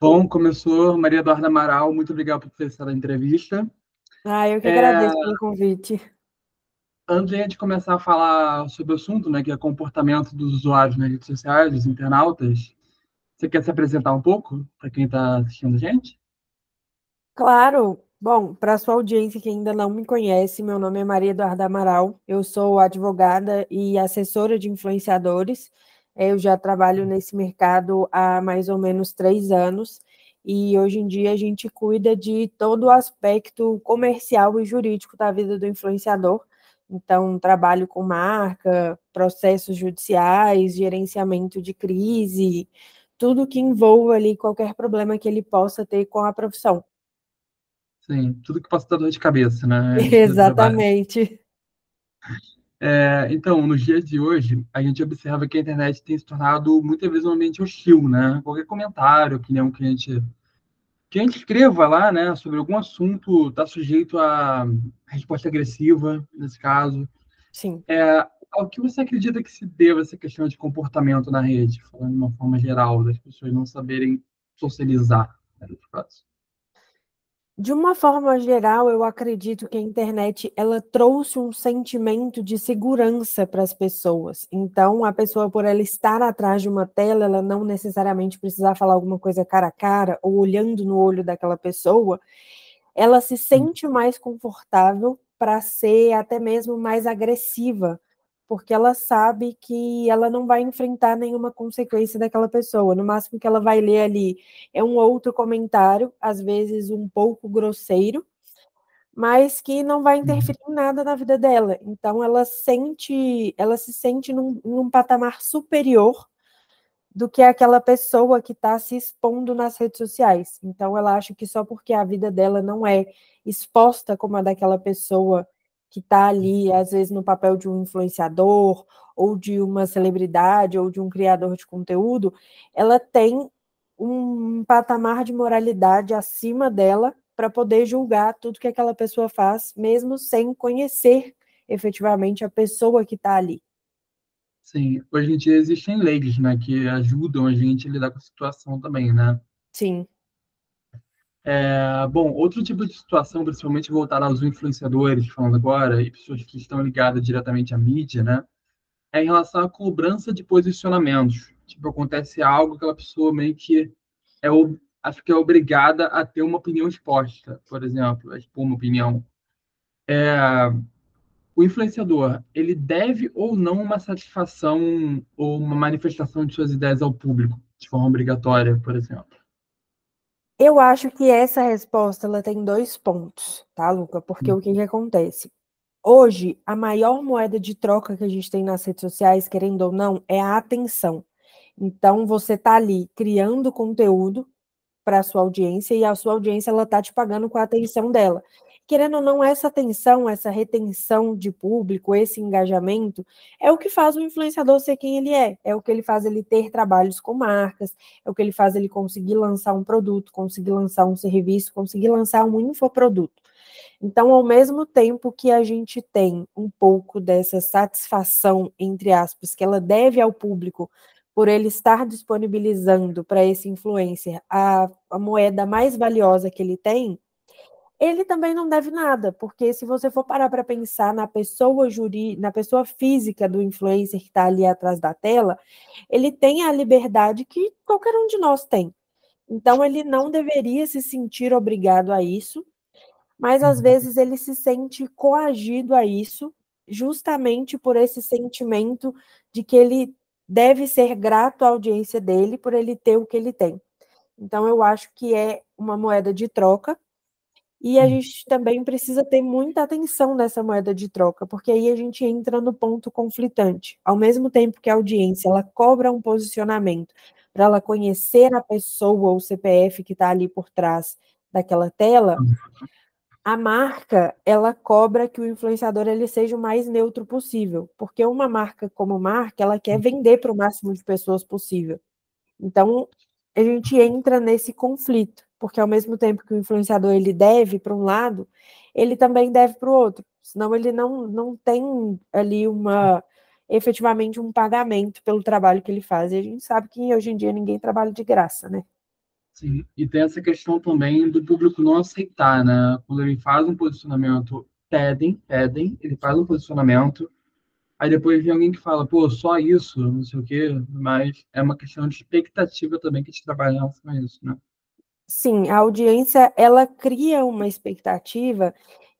Bom, começou Maria Eduarda Amaral, muito obrigado por ter estado a entrevista. Ah, eu que é... agradeço pelo convite. Antes de começar a falar sobre o assunto, né, que é comportamento dos usuários nas redes sociais, dos internautas, você quer se apresentar um pouco para quem está assistindo a gente? Claro. Bom, para a sua audiência que ainda não me conhece, meu nome é Maria Eduarda Amaral, eu sou advogada e assessora de influenciadores. Eu já trabalho nesse mercado há mais ou menos três anos e hoje em dia a gente cuida de todo o aspecto comercial e jurídico da vida do influenciador. Então, trabalho com marca, processos judiciais, gerenciamento de crise, tudo que envolva ali qualquer problema que ele possa ter com a profissão. Sim, tudo que possa dar dor de cabeça, né? Exatamente. É, então, nos dias de hoje, a gente observa que a internet tem se tornado muitas vezes um ambiente hostil, né? Qualquer comentário, opinião que a gente, que a gente escreva lá, né, sobre algum assunto, está sujeito a resposta agressiva, nesse caso. Sim. É, ao que você acredita que se deva essa questão de comportamento na rede, falando de uma forma geral, das pessoas não saberem socializar, né, de uma forma geral, eu acredito que a internet ela trouxe um sentimento de segurança para as pessoas. Então, a pessoa, por ela estar atrás de uma tela, ela não necessariamente precisar falar alguma coisa cara a cara ou olhando no olho daquela pessoa, ela se sente mais confortável para ser até mesmo mais agressiva porque ela sabe que ela não vai enfrentar nenhuma consequência daquela pessoa. No máximo que ela vai ler ali é um outro comentário, às vezes um pouco grosseiro, mas que não vai interferir em nada na vida dela. Então ela sente, ela se sente num, num patamar superior do que aquela pessoa que está se expondo nas redes sociais. Então ela acha que só porque a vida dela não é exposta como a daquela pessoa que está ali, às vezes, no papel de um influenciador, ou de uma celebridade, ou de um criador de conteúdo, ela tem um patamar de moralidade acima dela para poder julgar tudo que aquela pessoa faz, mesmo sem conhecer efetivamente a pessoa que está ali. Sim, hoje em dia existem leis, né, que ajudam a gente a lidar com a situação também, né? Sim. É, bom, outro tipo de situação, principalmente voltada aos influenciadores, falando agora, e pessoas que estão ligadas diretamente à mídia, né? É em relação à cobrança de posicionamentos. Tipo, acontece algo, aquela pessoa meio que é, acho que é obrigada a ter uma opinião exposta, por exemplo, a expor uma opinião. É, o influenciador, ele deve ou não uma satisfação ou uma manifestação de suas ideias ao público, de forma obrigatória, por exemplo? Eu acho que essa resposta ela tem dois pontos, tá, Luca? Porque o que, que acontece? Hoje, a maior moeda de troca que a gente tem nas redes sociais, querendo ou não, é a atenção. Então, você tá ali criando conteúdo para a sua audiência e a sua audiência ela tá te pagando com a atenção dela querendo ou não, essa atenção, essa retenção de público, esse engajamento, é o que faz o influenciador ser quem ele é, é o que ele faz ele ter trabalhos com marcas, é o que ele faz ele conseguir lançar um produto, conseguir lançar um serviço, conseguir lançar um infoproduto. Então, ao mesmo tempo que a gente tem um pouco dessa satisfação, entre aspas, que ela deve ao público por ele estar disponibilizando para esse influencer a, a moeda mais valiosa que ele tem, ele também não deve nada, porque se você for parar para pensar na pessoa juri, na pessoa física do influencer que está ali atrás da tela, ele tem a liberdade que qualquer um de nós tem. Então ele não deveria se sentir obrigado a isso, mas às uhum. vezes ele se sente coagido a isso, justamente por esse sentimento de que ele deve ser grato à audiência dele por ele ter o que ele tem. Então eu acho que é uma moeda de troca e a gente também precisa ter muita atenção nessa moeda de troca, porque aí a gente entra no ponto conflitante. Ao mesmo tempo que a audiência ela cobra um posicionamento para ela conhecer a pessoa ou o CPF que está ali por trás daquela tela, a marca ela cobra que o influenciador ele seja o mais neutro possível, porque uma marca como marca ela quer vender para o máximo de pessoas possível. Então a gente entra nesse conflito porque ao mesmo tempo que o influenciador ele deve para um lado, ele também deve para o outro, senão ele não, não tem ali uma efetivamente um pagamento pelo trabalho que ele faz. E a gente sabe que hoje em dia ninguém trabalha de graça, né? Sim, e tem essa questão também do público não aceitar, né? Quando ele faz um posicionamento, pedem, pedem, ele faz um posicionamento, aí depois vem alguém que fala, pô, só isso, não sei o quê, mas é uma questão de expectativa também que a gente trabalha a isso, né? Sim, a audiência, ela cria uma expectativa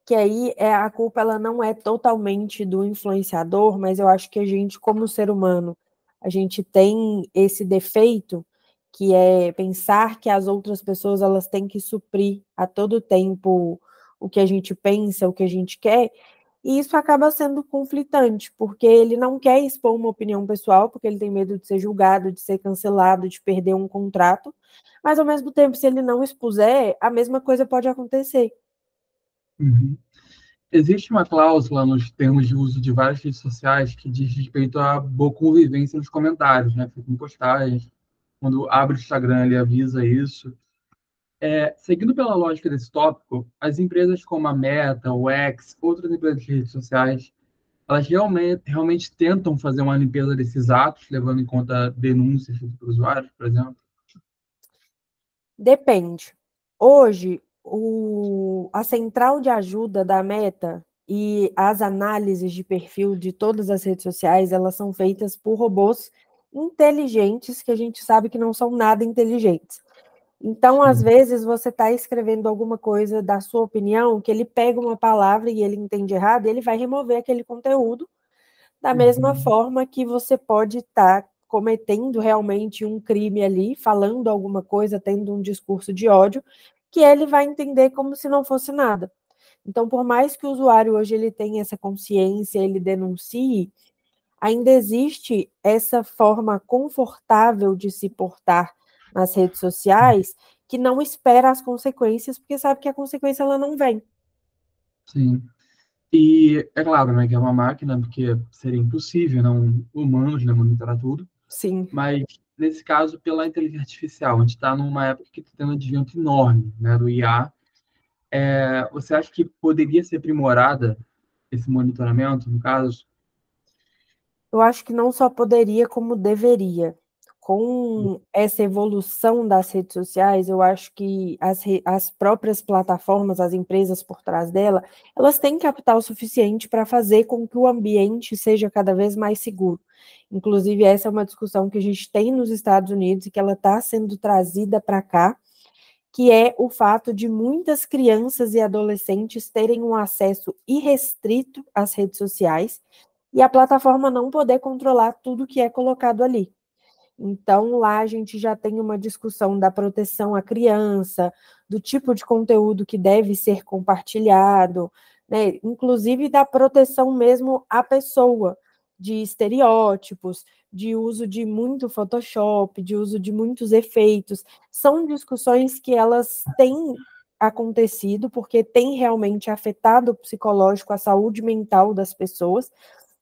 que aí é, a culpa ela não é totalmente do influenciador, mas eu acho que a gente, como ser humano, a gente tem esse defeito que é pensar que as outras pessoas elas têm que suprir a todo tempo o que a gente pensa, o que a gente quer, e isso acaba sendo conflitante, porque ele não quer expor uma opinião pessoal, porque ele tem medo de ser julgado, de ser cancelado, de perder um contrato, mas ao mesmo tempo, se ele não expuser, a mesma coisa pode acontecer. Uhum. Existe uma cláusula nos termos de uso de várias redes sociais que diz respeito à boa convivência nos comentários, né? Fica em postagens, quando abre o Instagram, ele avisa isso. É, seguindo pela lógica desse tópico, as empresas como a Meta, o X, outras empresas de redes sociais, elas realmente, realmente tentam fazer uma limpeza desses atos, levando em conta denúncias por usuários, por exemplo? Depende. Hoje, o, a central de ajuda da Meta e as análises de perfil de todas as redes sociais, elas são feitas por robôs inteligentes que a gente sabe que não são nada inteligentes. Então, às vezes, você está escrevendo alguma coisa da sua opinião, que ele pega uma palavra e ele entende errado, e ele vai remover aquele conteúdo, da mesma uhum. forma que você pode estar tá cometendo realmente um crime ali, falando alguma coisa, tendo um discurso de ódio, que ele vai entender como se não fosse nada. Então, por mais que o usuário hoje ele tenha essa consciência, ele denuncie, ainda existe essa forma confortável de se portar nas redes sociais que não espera as consequências, porque sabe que a consequência ela não vem. Sim. E é claro, né, que é uma máquina, porque seria impossível, não humanos, né, monitorar tudo. Sim. Mas nesse caso, pela inteligência artificial, a gente está numa época que está tendo um advento enorme, né, do IA. É, você acha que poderia ser aprimorada esse monitoramento, no caso? eu acho que não só poderia, como deveria. Com essa evolução das redes sociais, eu acho que as, as próprias plataformas, as empresas por trás dela, elas têm capital suficiente para fazer com que o ambiente seja cada vez mais seguro. Inclusive, essa é uma discussão que a gente tem nos Estados Unidos e que ela está sendo trazida para cá, que é o fato de muitas crianças e adolescentes terem um acesso irrestrito às redes sociais, e a plataforma não poder controlar tudo que é colocado ali. Então, lá a gente já tem uma discussão da proteção à criança, do tipo de conteúdo que deve ser compartilhado, né? inclusive da proteção mesmo à pessoa, de estereótipos, de uso de muito Photoshop, de uso de muitos efeitos. São discussões que elas têm acontecido, porque tem realmente afetado o psicológico, a saúde mental das pessoas,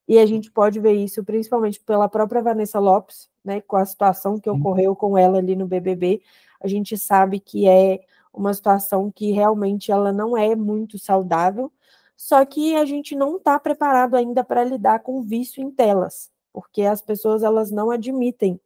e a gente pode ver isso principalmente pela própria Vanessa Lopes, né, com a situação que ocorreu com ela ali no BBB. A gente sabe que é uma situação que realmente ela não é muito saudável, só que a gente não está preparado ainda para lidar com o vício em telas, porque as pessoas elas não admitem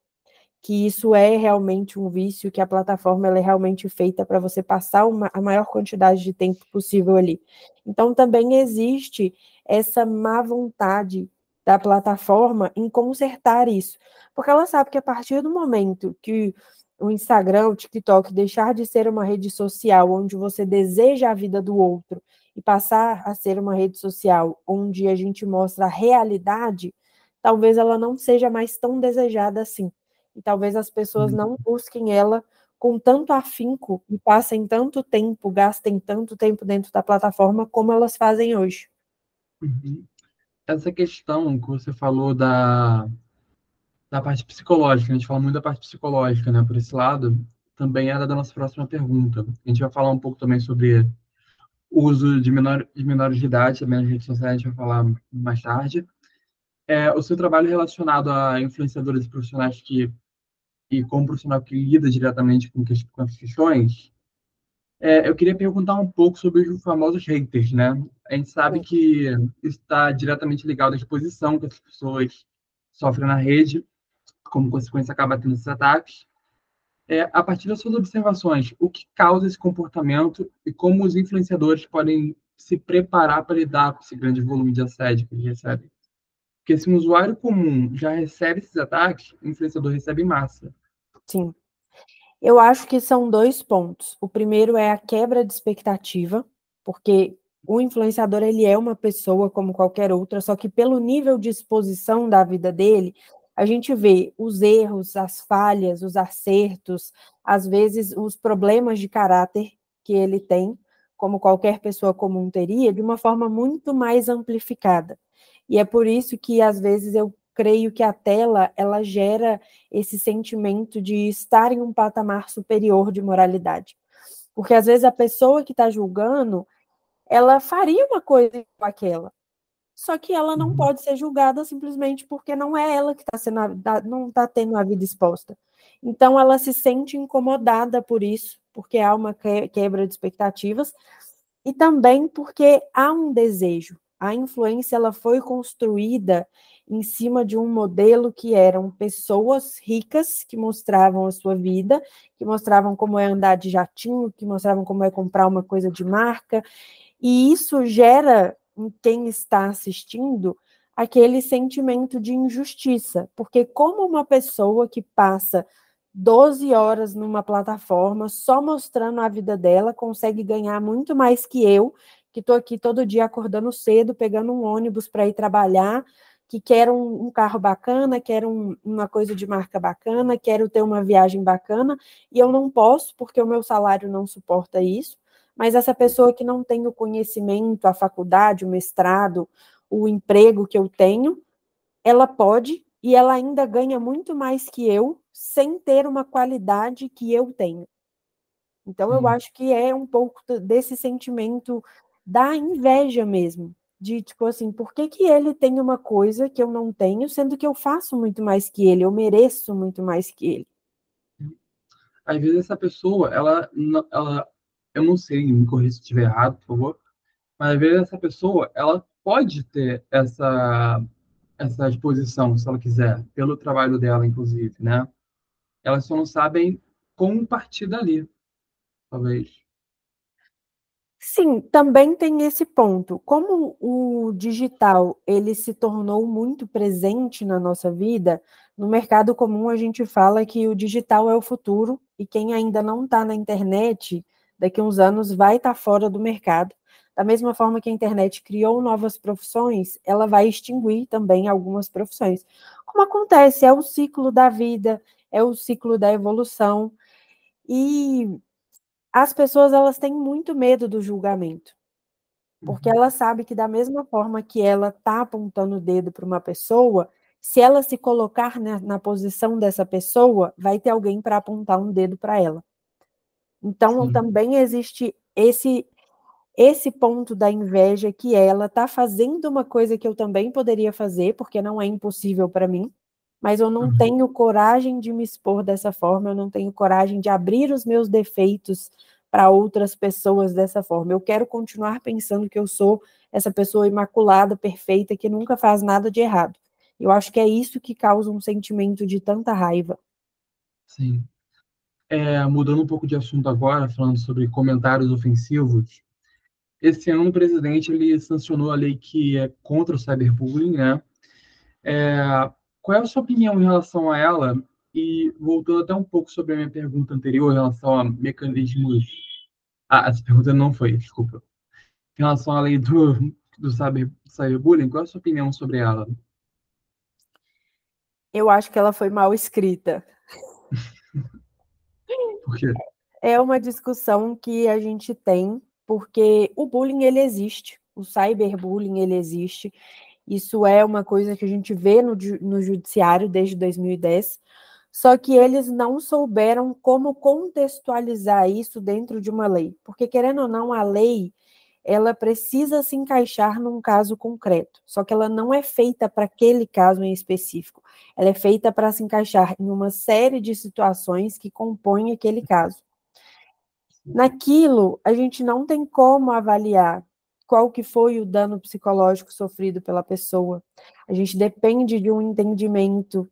que isso é realmente um vício, que a plataforma ela é realmente feita para você passar uma, a maior quantidade de tempo possível ali. Então também existe essa má vontade da plataforma em consertar isso. Porque ela sabe que a partir do momento que o Instagram, o TikTok deixar de ser uma rede social onde você deseja a vida do outro e passar a ser uma rede social onde a gente mostra a realidade, talvez ela não seja mais tão desejada assim. E talvez as pessoas não uhum. busquem ela com tanto afinco e passem tanto tempo, gastem tanto tempo dentro da plataforma como elas fazem hoje. Uhum. Essa questão que você falou da, da parte psicológica, a gente fala muito da parte psicológica, né, por esse lado, também era da nossa próxima pergunta. A gente vai falar um pouco também sobre uso de, menor, de menores de idade, também nas redes sociais, a gente vai falar mais tarde. É, o seu trabalho relacionado a influenciadores e profissionais que, e como profissional que lida diretamente com, com as questões, é, eu queria perguntar um pouco sobre os famosos haters, né? A gente sabe que está diretamente ligado à exposição que as pessoas sofrem na rede, como consequência acaba tendo esses ataques. é, a partir das suas observações, o que causa esse comportamento e como os influenciadores podem se preparar para lidar com esse grande volume de assédio que eles recebem. Porque se um usuário comum já recebe esses ataques, o influenciador recebe massa. Sim. Eu acho que são dois pontos. O primeiro é a quebra de expectativa, porque o influenciador ele é uma pessoa como qualquer outra, só que pelo nível de exposição da vida dele, a gente vê os erros, as falhas, os acertos, às vezes os problemas de caráter que ele tem, como qualquer pessoa comum teria, de uma forma muito mais amplificada. E é por isso que às vezes eu creio que a tela ela gera esse sentimento de estar em um patamar superior de moralidade. Porque às vezes a pessoa que está julgando, ela faria uma coisa igual aquela. Só que ela não uhum. pode ser julgada simplesmente porque não é ela que está sendo não está tendo a vida exposta. Então ela se sente incomodada por isso, porque há uma quebra de expectativas e também porque há um desejo. A influência ela foi construída em cima de um modelo que eram pessoas ricas que mostravam a sua vida, que mostravam como é andar de jatinho, que mostravam como é comprar uma coisa de marca, e isso gera em quem está assistindo aquele sentimento de injustiça, porque como uma pessoa que passa 12 horas numa plataforma só mostrando a vida dela consegue ganhar muito mais que eu, que estou aqui todo dia acordando cedo, pegando um ônibus para ir trabalhar, que quero um, um carro bacana, quero um, uma coisa de marca bacana, quero ter uma viagem bacana, e eu não posso porque o meu salário não suporta isso mas essa pessoa que não tem o conhecimento, a faculdade, o mestrado, o emprego que eu tenho, ela pode e ela ainda ganha muito mais que eu, sem ter uma qualidade que eu tenho. Então, eu acho que é um pouco desse sentimento da inveja mesmo, de tipo assim, por que, que ele tem uma coisa que eu não tenho, sendo que eu faço muito mais que ele, eu mereço muito mais que ele. Às vezes essa pessoa, ela, ela eu não sei, me corrija se estiver errado, por favor, mas às vezes essa pessoa, ela pode ter essa, essa exposição, se ela quiser, pelo trabalho dela, inclusive, né? Elas só não sabem como partir dali, talvez. Sim, também tem esse ponto. Como o digital ele se tornou muito presente na nossa vida, no mercado comum a gente fala que o digital é o futuro e quem ainda não está na internet daqui a uns anos vai estar tá fora do mercado. Da mesma forma que a internet criou novas profissões, ela vai extinguir também algumas profissões. Como acontece, é o ciclo da vida, é o ciclo da evolução. E as pessoas elas têm muito medo do julgamento. Porque uhum. ela sabe que da mesma forma que ela está apontando o dedo para uma pessoa, se ela se colocar na, na posição dessa pessoa, vai ter alguém para apontar um dedo para ela. Então, Sim. também existe esse esse ponto da inveja que ela está fazendo uma coisa que eu também poderia fazer, porque não é impossível para mim, mas eu não uhum. tenho coragem de me expor dessa forma, eu não tenho coragem de abrir os meus defeitos para outras pessoas dessa forma. Eu quero continuar pensando que eu sou essa pessoa imaculada, perfeita, que nunca faz nada de errado. Eu acho que é isso que causa um sentimento de tanta raiva. Sim. É, mudando um pouco de assunto agora, falando sobre comentários ofensivos, esse ano o presidente ele sancionou a lei que é contra o cyberbullying, né? É, qual é a sua opinião em relação a ela? E voltando até um pouco sobre a minha pergunta anterior em relação a mecanismos. Ah, essa pergunta não foi, desculpa. Em relação à lei do, do cyber, cyberbullying, qual é a sua opinião sobre ela? Eu acho que ela foi mal escrita. Por quê? É uma discussão que a gente tem, porque o bullying ele existe, o cyberbullying ele existe. Isso é uma coisa que a gente vê no, no judiciário desde 2010, só que eles não souberam como contextualizar isso dentro de uma lei, porque querendo ou não, a lei ela precisa se encaixar num caso concreto, só que ela não é feita para aquele caso em específico. Ela é feita para se encaixar em uma série de situações que compõem aquele caso. Naquilo, a gente não tem como avaliar qual que foi o dano psicológico sofrido pela pessoa. A gente depende de um entendimento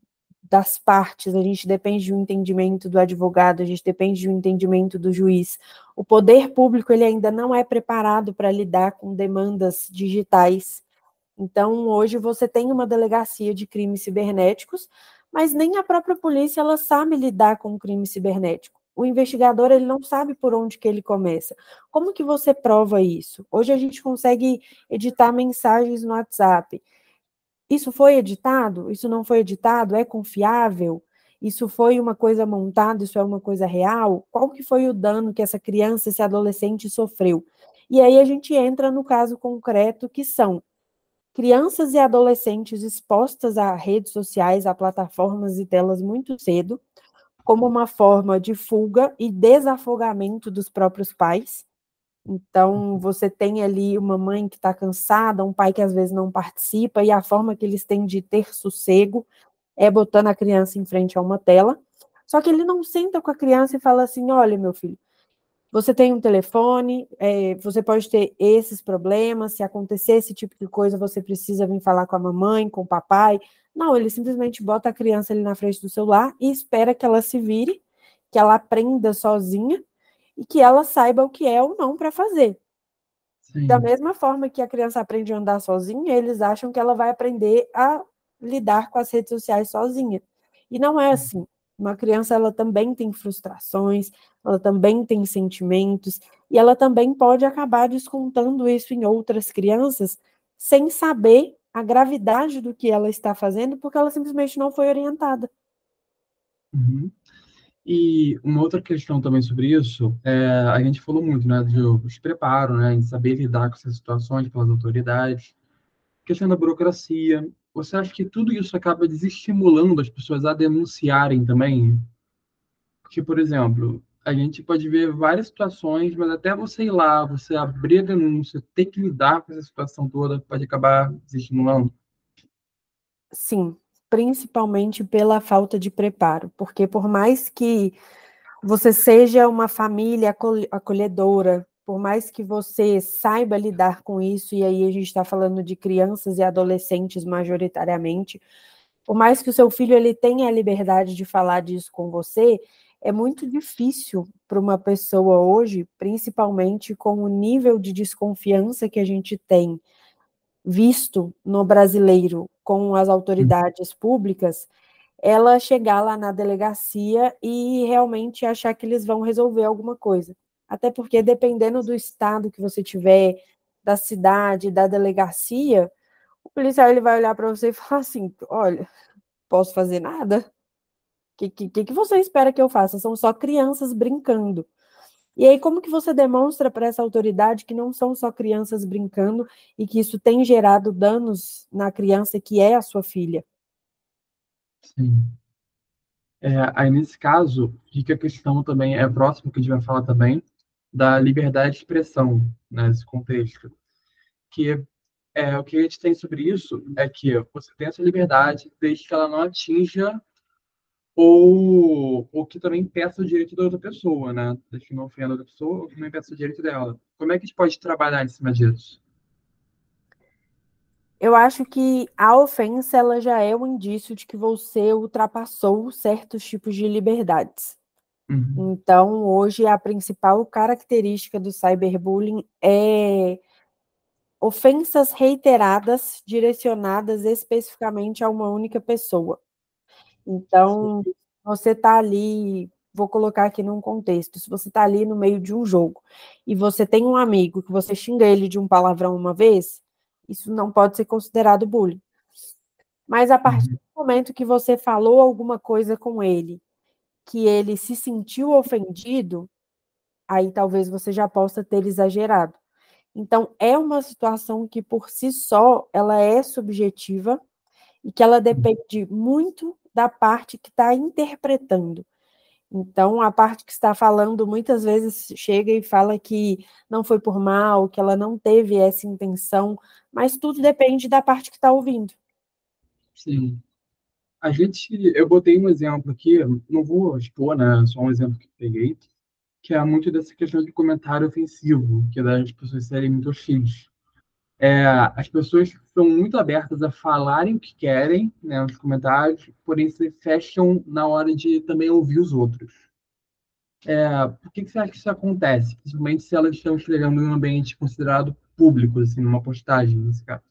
das partes, a gente depende de um entendimento do advogado, a gente depende de um entendimento do juiz. O poder público ele ainda não é preparado para lidar com demandas digitais. Então, hoje você tem uma delegacia de crimes cibernéticos, mas nem a própria polícia ela sabe lidar com o crime cibernético. O investigador ele não sabe por onde que ele começa. Como que você prova isso? Hoje a gente consegue editar mensagens no WhatsApp. Isso foi editado? Isso não foi editado? É confiável? Isso foi uma coisa montada? Isso é uma coisa real? Qual que foi o dano que essa criança, esse adolescente sofreu? E aí a gente entra no caso concreto que são crianças e adolescentes expostas a redes sociais, a plataformas e telas muito cedo, como uma forma de fuga e desafogamento dos próprios pais. Então, você tem ali uma mãe que está cansada, um pai que às vezes não participa, e a forma que eles têm de ter sossego é botando a criança em frente a uma tela. Só que ele não senta com a criança e fala assim: olha, meu filho, você tem um telefone, é, você pode ter esses problemas, se acontecer esse tipo de coisa, você precisa vir falar com a mamãe, com o papai. Não, ele simplesmente bota a criança ali na frente do celular e espera que ela se vire, que ela aprenda sozinha e que ela saiba o que é ou não para fazer. Sim. Da mesma forma que a criança aprende a andar sozinha, eles acham que ela vai aprender a lidar com as redes sociais sozinha. E não é assim. Uma criança ela também tem frustrações, ela também tem sentimentos, e ela também pode acabar descontando isso em outras crianças sem saber a gravidade do que ela está fazendo, porque ela simplesmente não foi orientada. Uhum. E uma outra questão também sobre isso, é, a gente falou muito, né, do despreparo, né, em saber lidar com essas situações pelas autoridades, questão da burocracia, você acha que tudo isso acaba desestimulando as pessoas a denunciarem também? Porque, por exemplo, a gente pode ver várias situações, mas até você ir lá, você abrir a denúncia, ter que lidar com essa situação toda, pode acabar desestimulando? Sim, principalmente pela falta de preparo, porque por mais que você seja uma família acolhedora, por mais que você saiba lidar com isso, e aí a gente está falando de crianças e adolescentes majoritariamente, por mais que o seu filho ele tenha a liberdade de falar disso com você, é muito difícil para uma pessoa hoje, principalmente com o nível de desconfiança que a gente tem visto no brasileiro com as autoridades públicas, ela chegar lá na delegacia e realmente achar que eles vão resolver alguma coisa até porque dependendo do estado que você tiver, da cidade, da delegacia, o policial ele vai olhar para você e falar assim: olha, posso fazer nada? O que, que, que você espera que eu faça? São só crianças brincando. E aí, como que você demonstra para essa autoridade que não são só crianças brincando e que isso tem gerado danos na criança que é a sua filha? Sim. É, aí, nesse caso, fica a questão também, é próximo que a gente vai falar também, da liberdade de expressão né, nesse contexto. Que é, o que a gente tem sobre isso é que você tem essa liberdade desde que ela não atinja ou, ou que também peça o direito da outra pessoa, né? Desde que não ofenda a outra pessoa ou que também peça o direito dela. Como é que a gente pode trabalhar em cima disso? Eu acho que a ofensa ela já é um indício de que você ultrapassou certos tipos de liberdades. Uhum. Então, hoje, a principal característica do cyberbullying é ofensas reiteradas direcionadas especificamente a uma única pessoa. Então, Sim. você está ali, vou colocar aqui num contexto, se você está ali no meio de um jogo e você tem um amigo que você xinga ele de um palavrão uma vez, isso não pode ser considerado bullying. Mas a partir uhum. do momento que você falou alguma coisa com ele que ele se sentiu ofendido, aí talvez você já possa ter exagerado. Então, é uma situação que por si só ela é subjetiva e que ela depende muito da parte que está interpretando. Então, a parte que está falando muitas vezes chega e fala que não foi por mal, que ela não teve essa intenção, mas tudo depende da parte que está ouvindo. Sim. A gente, eu botei um exemplo aqui, não vou expor, né? Só um exemplo que peguei, que é muito dessa questão de comentário ofensivo, que é das pessoas serem muito hostis. É, as pessoas são muito abertas a falarem o que querem, né, nos comentários, porém se fecham na hora de também ouvir os outros. É, por que, que você acha que isso acontece? Principalmente se elas estão escrevendo em um ambiente considerado público, assim, numa postagem, nesse caso.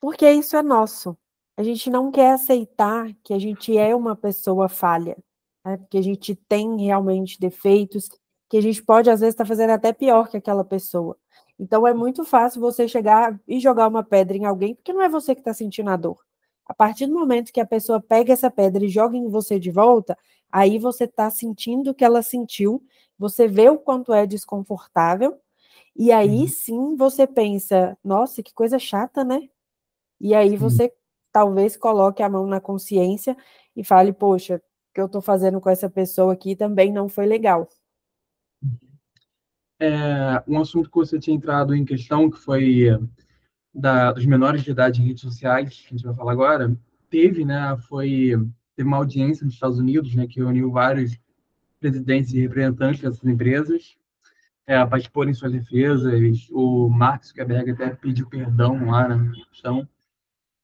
Porque isso é nosso. A gente não quer aceitar que a gente é uma pessoa falha, né? porque a gente tem realmente defeitos, que a gente pode, às vezes, estar tá fazendo até pior que aquela pessoa. Então, é muito fácil você chegar e jogar uma pedra em alguém, porque não é você que está sentindo a dor. A partir do momento que a pessoa pega essa pedra e joga em você de volta, aí você está sentindo o que ela sentiu, você vê o quanto é desconfortável, e aí uhum. sim você pensa, nossa, que coisa chata, né? E aí você talvez coloque a mão na consciência e fale, poxa, o que eu estou fazendo com essa pessoa aqui também não foi legal. É, um assunto que você tinha entrado em questão, que foi da, dos menores de idade em redes sociais, que a gente vai falar agora, teve, né, foi, teve uma audiência nos Estados Unidos, né, que reuniu vários presidentes e representantes dessas empresas é, para exporem suas defesas. O Mark Zuckerberg até pediu perdão lá na questão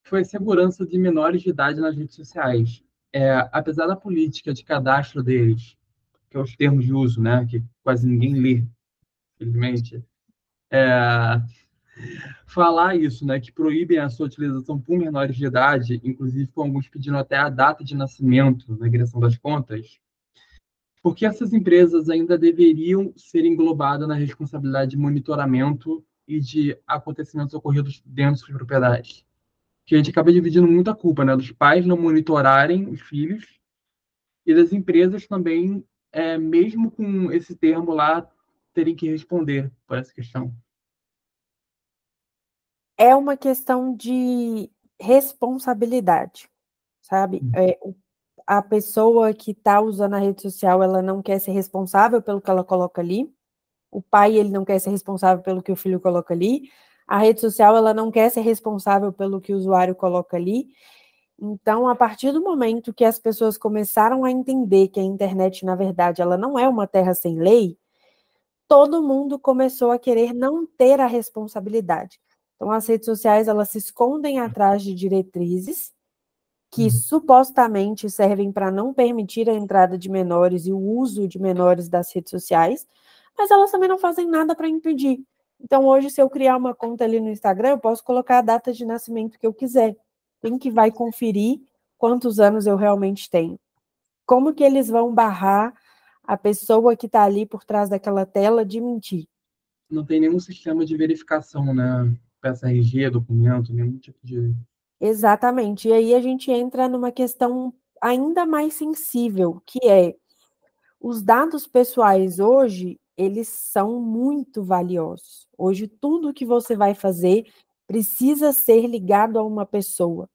foi a segurança de menores de idade nas redes sociais. É, apesar da política de cadastro deles, que é os termos de uso, né, que quase ninguém lê, infelizmente, é, falar isso, né, que proíbem a sua utilização por menores de idade, inclusive com alguns pedindo até a data de nascimento na criação das contas, porque essas empresas ainda deveriam ser englobadas na responsabilidade de monitoramento e de acontecimentos ocorridos dentro de suas propriedades que a gente acaba dividindo muita culpa, né? Dos pais não monitorarem os filhos e das empresas também, é, mesmo com esse termo lá, terem que responder por essa questão. É uma questão de responsabilidade, sabe? Uhum. É, a pessoa que está usando a rede social, ela não quer ser responsável pelo que ela coloca ali. O pai, ele não quer ser responsável pelo que o filho coloca ali a rede social ela não quer ser responsável pelo que o usuário coloca ali. Então, a partir do momento que as pessoas começaram a entender que a internet, na verdade, ela não é uma terra sem lei, todo mundo começou a querer não ter a responsabilidade. Então, as redes sociais, elas se escondem atrás de diretrizes que uhum. supostamente servem para não permitir a entrada de menores e o uso de menores das redes sociais, mas elas também não fazem nada para impedir. Então, hoje, se eu criar uma conta ali no Instagram, eu posso colocar a data de nascimento que eu quiser. Quem que vai conferir quantos anos eu realmente tenho? Como que eles vão barrar a pessoa que está ali por trás daquela tela de mentir? Não tem nenhum sistema de verificação, né? Peça RG, documento, nenhum tipo de. Exatamente. E aí a gente entra numa questão ainda mais sensível, que é os dados pessoais hoje, eles são muito valiosos. Hoje, tudo que você vai fazer precisa ser ligado a uma pessoa.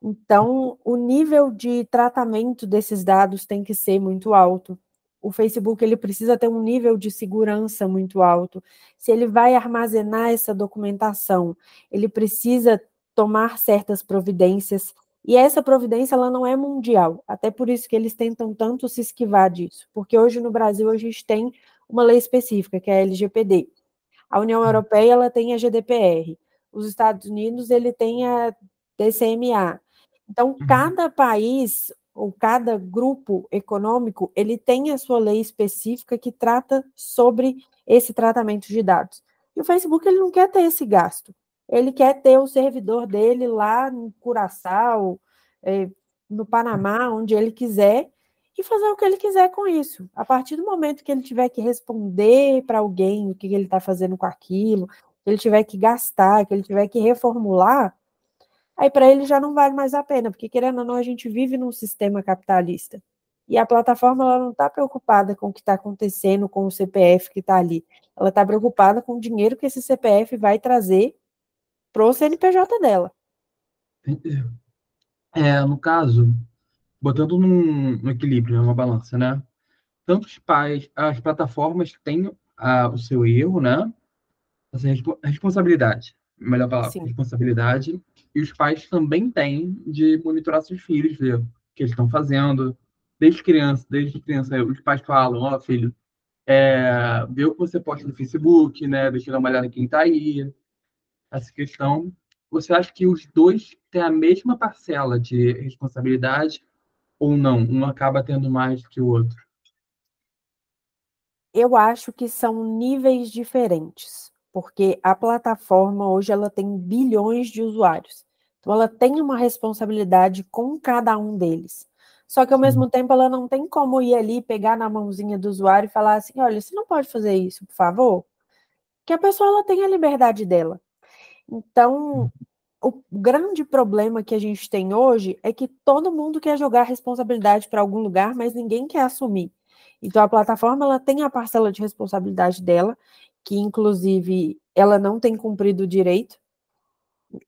Então, o nível de tratamento desses dados tem que ser muito alto. O Facebook ele precisa ter um nível de segurança muito alto. Se ele vai armazenar essa documentação, ele precisa tomar certas providências. E essa providência ela não é mundial. Até por isso que eles tentam tanto se esquivar disso, porque hoje no Brasil a gente tem uma lei específica, que é a LGPD. A União Europeia ela tem a GDPR. Os Estados Unidos ele tem a TCMA. Então, uhum. cada país ou cada grupo econômico, ele tem a sua lei específica que trata sobre esse tratamento de dados. E o Facebook ele não quer ter esse gasto. Ele quer ter o servidor dele lá no Curaçao, é, no Panamá, onde ele quiser, e fazer o que ele quiser com isso. A partir do momento que ele tiver que responder para alguém o que ele está fazendo com aquilo, que ele tiver que gastar, que ele tiver que reformular, aí para ele já não vale mais a pena, porque querendo ou não, a gente vive num sistema capitalista. E a plataforma ela não está preocupada com o que está acontecendo com o CPF que está ali. Ela está preocupada com o dinheiro que esse CPF vai trazer para o CNPJ dela. É, no caso, botando num, num equilíbrio, numa balança, né? Tanto os pais, as plataformas têm a, o seu erro, né? Essa responsabilidade, melhor palavra, Sim. responsabilidade, e os pais também têm de monitorar seus filhos, ver o que eles estão fazendo, desde criança, desde criança, os pais falam, ó, oh, filho, é, ver o que você posta no Facebook, né? Deixa eu dar uma olhada em quem está aí. Essa questão. Você acha que os dois têm a mesma parcela de responsabilidade ou não? Um acaba tendo mais que o outro? Eu acho que são níveis diferentes, porque a plataforma hoje ela tem bilhões de usuários. Então ela tem uma responsabilidade com cada um deles. Só que ao Sim. mesmo tempo ela não tem como ir ali pegar na mãozinha do usuário e falar assim, olha, você não pode fazer isso, por favor. Que a pessoa ela tem a liberdade dela. Então, o grande problema que a gente tem hoje é que todo mundo quer jogar a responsabilidade para algum lugar, mas ninguém quer assumir. Então a plataforma ela tem a parcela de responsabilidade dela, que inclusive ela não tem cumprido o direito.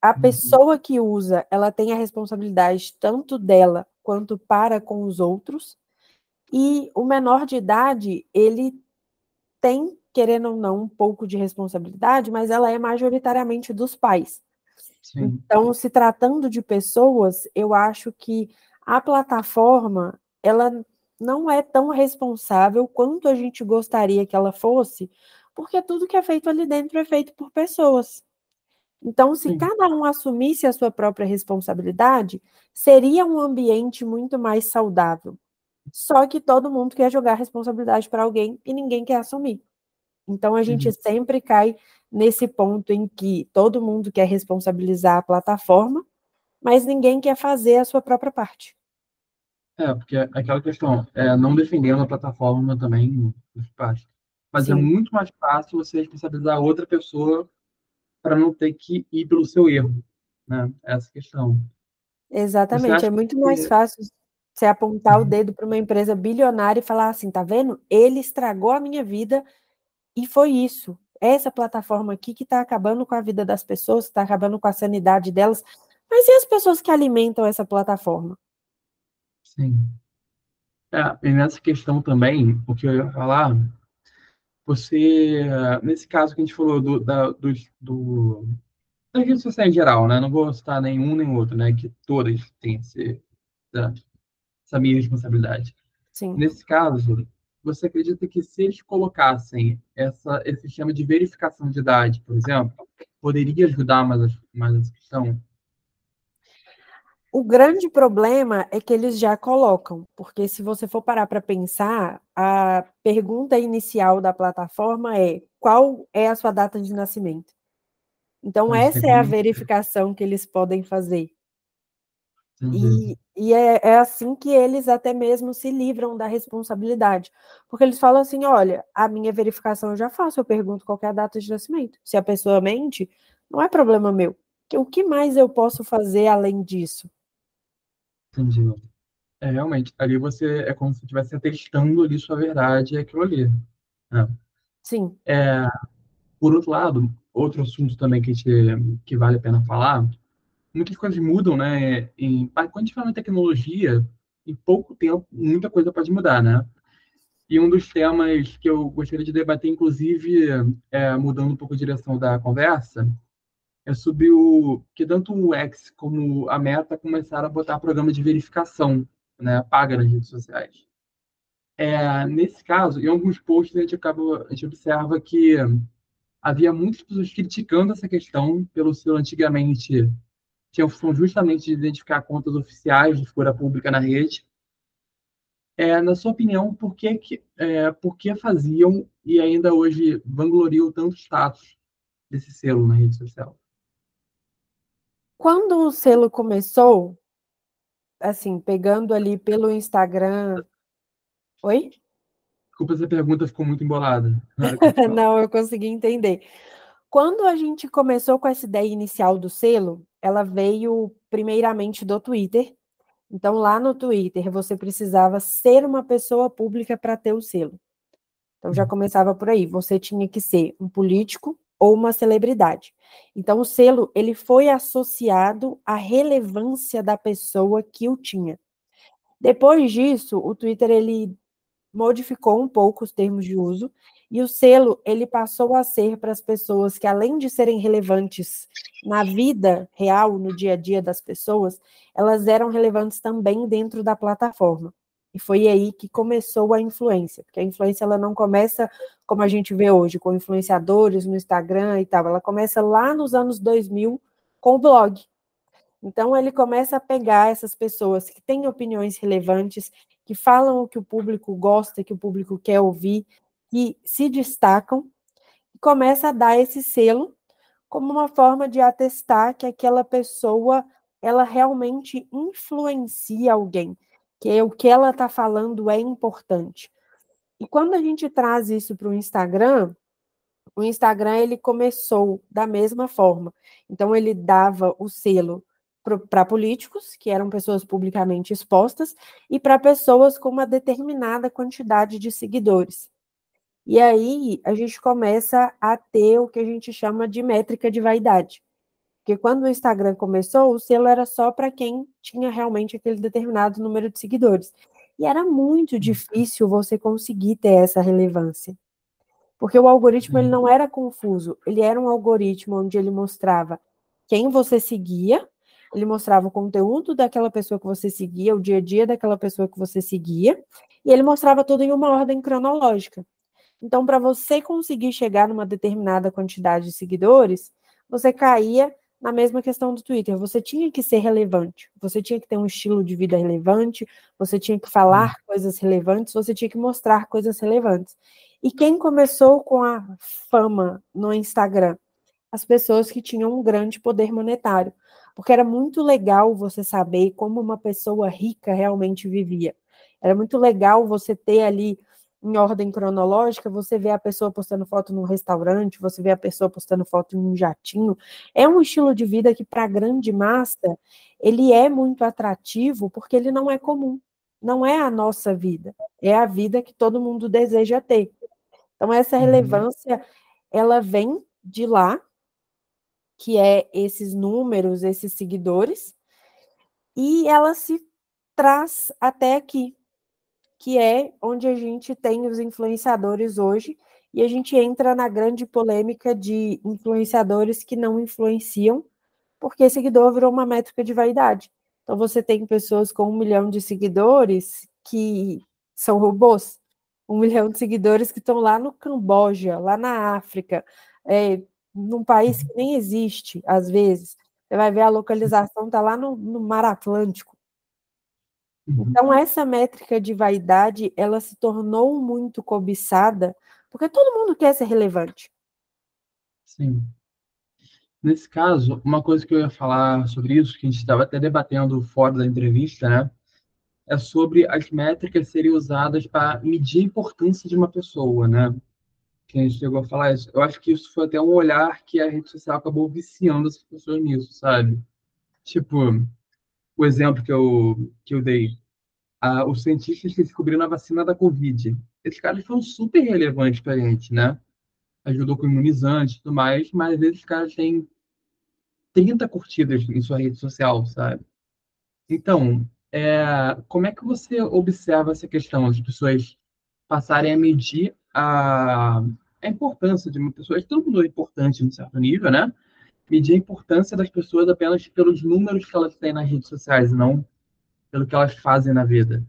A uhum. pessoa que usa, ela tem a responsabilidade tanto dela quanto para com os outros. E o menor de idade, ele tem, querendo ou não, um pouco de responsabilidade, mas ela é majoritariamente dos pais. Sim. Então, se tratando de pessoas, eu acho que a plataforma, ela não é tão responsável quanto a gente gostaria que ela fosse, porque tudo que é feito ali dentro é feito por pessoas. Então, se Sim. cada um assumisse a sua própria responsabilidade, seria um ambiente muito mais saudável. Só que todo mundo quer jogar a responsabilidade para alguém e ninguém quer assumir. Então, a gente uhum. sempre cai nesse ponto em que todo mundo quer responsabilizar a plataforma, mas ninguém quer fazer a sua própria parte. É, porque é aquela questão, é, não defendendo a plataforma também faz Mas é Sim. é muito mais fácil você responsabilizar outra pessoa para não ter que ir pelo seu erro, né? Essa questão. Exatamente, é muito mais que... fácil você apontar uhum. o dedo para uma empresa bilionária e falar assim, tá vendo? Ele estragou a minha vida e foi isso. Essa plataforma aqui que está acabando com a vida das pessoas, está acabando com a sanidade delas. Mas e as pessoas que alimentam essa plataforma? Sim. É, e nessa questão também, o que eu ia falar você, nesse caso que a gente falou do, da, do, do, da rede social em geral, né? Não vou citar nenhum nem outro, né? Que todas têm esse, essa, essa minha responsabilidade. Sim. Nesse caso, você acredita que se eles colocassem essa, esse sistema de verificação de idade, por exemplo, poderia ajudar mais, mais essa questão? O grande problema é que eles já colocam, porque se você for parar para pensar, a pergunta inicial da plataforma é qual é a sua data de nascimento. Então, essa é a verificação que eles podem fazer. E, e é, é, assim que eles até mesmo se livram da responsabilidade. Porque eles falam assim: olha, a minha verificação eu já faço, eu pergunto qual é a data de nascimento. Se a pessoa mente, não é problema meu. O que mais eu posso fazer além disso? Entendi. É, realmente, ali você é como se estivesse atestando ali sua verdade, é aquilo ali. né? Sim. É, por outro lado, outro assunto também que, te, que vale a pena falar, muitas coisas mudam, né? Em, quando a gente fala em tecnologia, em pouco tempo, muita coisa pode mudar, né? E um dos temas que eu gostaria de debater, inclusive, é, mudando um pouco a direção da conversa, é sobre o que tanto o X como a Meta começaram a botar programa de verificação, né, paga nas redes sociais. É, nesse caso, em alguns posts a gente acaba, a gente observa que havia muitas pessoas criticando essa questão pelo seu antigamente tinha a função justamente de identificar contas oficiais de figura pública na rede. É, na sua opinião, por que, que, é, por que faziam e ainda hoje vangloriam tanto status desse selo na rede social? Quando o selo começou, assim, pegando ali pelo Instagram. Oi? Desculpa, essa pergunta ficou muito embolada. Não, eu consegui entender. Quando a gente começou com essa ideia inicial do selo, ela veio primeiramente do Twitter. Então, lá no Twitter, você precisava ser uma pessoa pública para ter o selo. Então, já uhum. começava por aí. Você tinha que ser um político, ou uma celebridade. Então, o selo ele foi associado à relevância da pessoa que o tinha. Depois disso, o Twitter ele modificou um pouco os termos de uso e o selo ele passou a ser para as pessoas que além de serem relevantes na vida real, no dia a dia das pessoas, elas eram relevantes também dentro da plataforma. E foi aí que começou a influência, porque a influência ela não começa como a gente vê hoje, com influenciadores no Instagram e tal, ela começa lá nos anos 2000 com o blog. Então ele começa a pegar essas pessoas que têm opiniões relevantes, que falam o que o público gosta, que o público quer ouvir, que se destacam, e começa a dar esse selo como uma forma de atestar que aquela pessoa ela realmente influencia alguém, que o que ela está falando é importante. E quando a gente traz isso para o Instagram, o Instagram ele começou da mesma forma. Então ele dava o selo para políticos, que eram pessoas publicamente expostas, e para pessoas com uma determinada quantidade de seguidores. E aí a gente começa a ter o que a gente chama de métrica de vaidade. Porque quando o Instagram começou, o selo era só para quem tinha realmente aquele determinado número de seguidores. E era muito difícil você conseguir ter essa relevância. Porque o algoritmo ele não era confuso, ele era um algoritmo onde ele mostrava quem você seguia, ele mostrava o conteúdo daquela pessoa que você seguia, o dia a dia daquela pessoa que você seguia, e ele mostrava tudo em uma ordem cronológica. Então, para você conseguir chegar numa determinada quantidade de seguidores, você caía na mesma questão do Twitter. Você tinha que ser relevante, você tinha que ter um estilo de vida relevante, você tinha que falar coisas relevantes, você tinha que mostrar coisas relevantes. E quem começou com a fama no Instagram? As pessoas que tinham um grande poder monetário. Porque era muito legal você saber como uma pessoa rica realmente vivia. Era muito legal você ter ali em ordem cronológica, você vê a pessoa postando foto num restaurante, você vê a pessoa postando foto em um jatinho. É um estilo de vida que, para a grande massa, ele é muito atrativo porque ele não é comum. Não é a nossa vida, é a vida que todo mundo deseja ter. Então, essa uhum. relevância, ela vem de lá, que é esses números, esses seguidores, e ela se traz até aqui, que é onde a gente tem os influenciadores hoje, e a gente entra na grande polêmica de influenciadores que não influenciam, porque seguidor virou uma métrica de vaidade. Então você tem pessoas com um milhão de seguidores que são robôs, um milhão de seguidores que estão lá no Camboja, lá na África, é, num país que nem existe, às vezes. Você vai ver a localização, está lá no, no Mar Atlântico. Uhum. Então, essa métrica de vaidade, ela se tornou muito cobiçada, porque todo mundo quer ser relevante. Sim. Nesse caso, uma coisa que eu ia falar sobre isso, que a gente estava até debatendo fora da entrevista, né? É sobre as métricas serem usadas para medir a importância de uma pessoa, né? Que a gente chegou a falar isso. Eu acho que isso foi até um olhar que a rede social acabou viciando as pessoas nisso, sabe? Tipo, o exemplo que eu, que eu dei. Ah, os cientistas que descobriram a vacina da Covid. Esses caras foram super relevantes para a gente, né? Ajudou com imunizante e tudo mais, mas esses caras têm 30 curtidas em sua rede social, sabe? Então, é, como é que você observa essa questão? As pessoas passarem a medir a, a importância de uma pessoa, todo mundo é importante em certo nível, né? Medir a importância das pessoas apenas pelos números que elas têm nas redes sociais, não pelo que elas fazem na vida.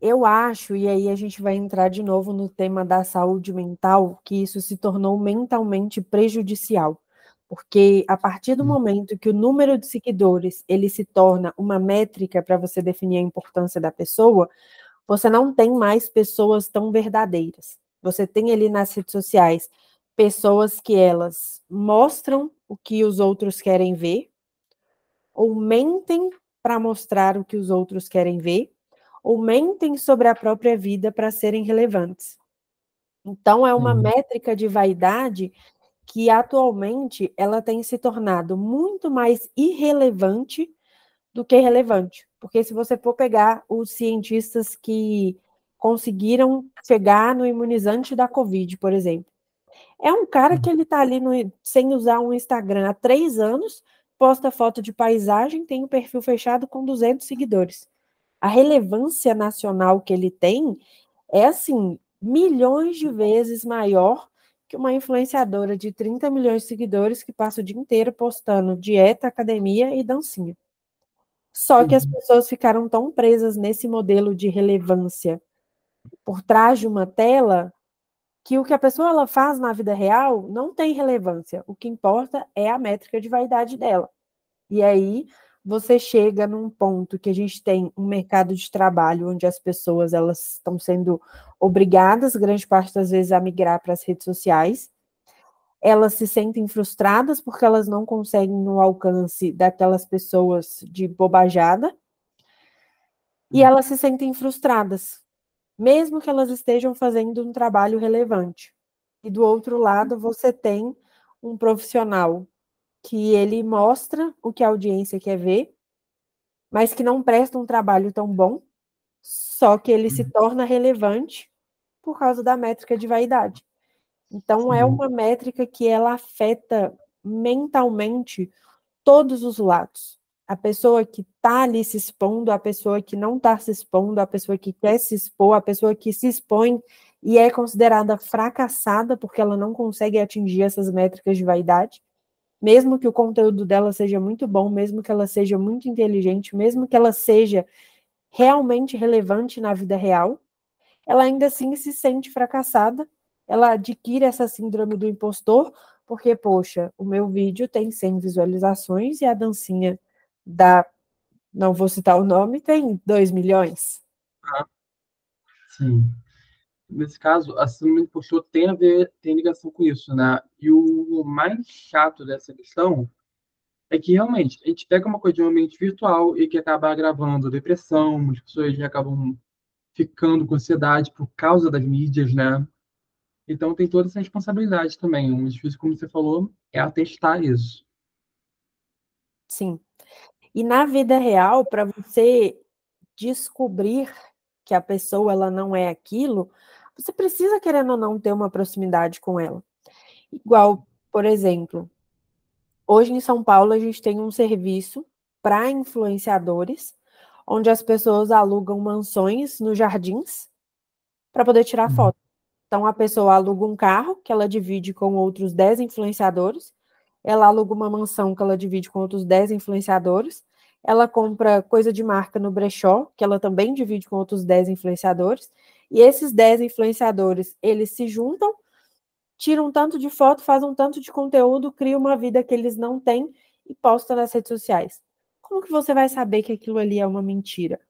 Eu acho, e aí a gente vai entrar de novo no tema da saúde mental, que isso se tornou mentalmente prejudicial. Porque a partir do hum. momento que o número de seguidores ele se torna uma métrica para você definir a importância da pessoa, você não tem mais pessoas tão verdadeiras. Você tem ali nas redes sociais pessoas que elas mostram o que os outros querem ver, ou mentem para mostrar o que os outros querem ver, ou mentem sobre a própria vida para serem relevantes. Então é uma uhum. métrica de vaidade que atualmente ela tem se tornado muito mais irrelevante do que relevante. Porque se você for pegar os cientistas que conseguiram chegar no imunizante da Covid, por exemplo, é um cara que uhum. ele está ali no, sem usar um Instagram há três anos, posta foto de paisagem, tem um perfil fechado com 200 seguidores. A relevância nacional que ele tem é assim, milhões de vezes maior que uma influenciadora de 30 milhões de seguidores que passa o dia inteiro postando dieta, academia e dancinha. Só que as uhum. pessoas ficaram tão presas nesse modelo de relevância por trás de uma tela que o que a pessoa ela faz na vida real não tem relevância. O que importa é a métrica de vaidade dela. E aí você chega num ponto que a gente tem um mercado de trabalho onde as pessoas elas estão sendo obrigadas, grande parte das vezes, a migrar para as redes sociais. Elas se sentem frustradas porque elas não conseguem no alcance daquelas pessoas de bobajada. E hum. elas se sentem frustradas, mesmo que elas estejam fazendo um trabalho relevante. E do outro lado, você tem um profissional que ele mostra o que a audiência quer ver, mas que não presta um trabalho tão bom, só que ele se uhum. torna relevante por causa da métrica de vaidade. Então é uma métrica que ela afeta mentalmente todos os lados. A pessoa que está ali se expondo, a pessoa que não está se expondo, a pessoa que quer se expor, a pessoa que se expõe e é considerada fracassada porque ela não consegue atingir essas métricas de vaidade. Mesmo que o conteúdo dela seja muito bom, mesmo que ela seja muito inteligente, mesmo que ela seja realmente relevante na vida real, ela ainda assim se sente fracassada, ela adquire essa síndrome do impostor, porque, poxa, o meu vídeo tem 100 visualizações e a dancinha da, não vou citar o nome, tem 2 milhões. Ah, sim nesse caso, a síndrome do impostor tem a ver, tem ligação com isso, né? E o mais chato dessa questão é que realmente a gente pega uma coisa de um ambiente virtual e que acaba agravando depressão, as pessoas acabam ficando com ansiedade por causa das mídias, né? Então tem toda essa responsabilidade também. O difícil, como você falou, é atestar isso. Sim. E na vida real, para você descobrir que a pessoa ela não é aquilo, você precisa, querendo ou não, ter uma proximidade com ela. Igual, por exemplo, hoje em São Paulo a gente tem um serviço para influenciadores, onde as pessoas alugam mansões nos jardins para poder tirar uhum. foto. Então a pessoa aluga um carro que ela divide com outros 10 influenciadores, ela aluga uma mansão que ela divide com outros 10 influenciadores, ela compra coisa de marca no brechó, que ela também divide com outros 10 influenciadores, e esses 10 influenciadores, eles se juntam, tiram um tanto de foto, fazem um tanto de conteúdo, criam uma vida que eles não têm e postam nas redes sociais. Como que você vai saber que aquilo ali é uma mentira?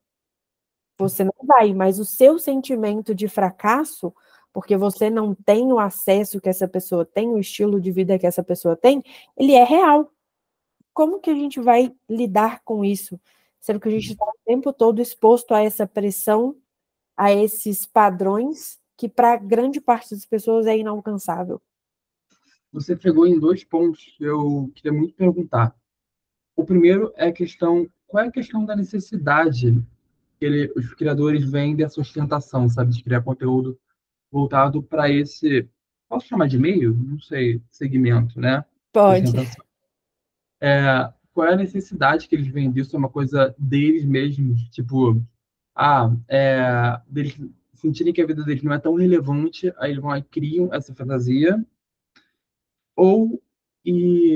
Você não vai, mas o seu sentimento de fracasso, porque você não tem o acesso que essa pessoa tem, o estilo de vida que essa pessoa tem, ele é real. Como que a gente vai lidar com isso? Sendo que a gente está o tempo todo exposto a essa pressão a esses padrões que para grande parte das pessoas é inalcançável. Você pegou em dois pontos que eu queria muito perguntar. O primeiro é a questão, qual é a questão da necessidade que ele, os criadores veem dessa sustentação, sabe, de criar conteúdo voltado para esse, posso chamar de meio? Não sei, segmento, né? Pode. É, qual é a necessidade que eles veem disso? É uma coisa deles mesmos, tipo, ah, é, deles sentirem que a vida deles não é tão relevante, aí eles vão lá e criam essa fantasia. Ou, e...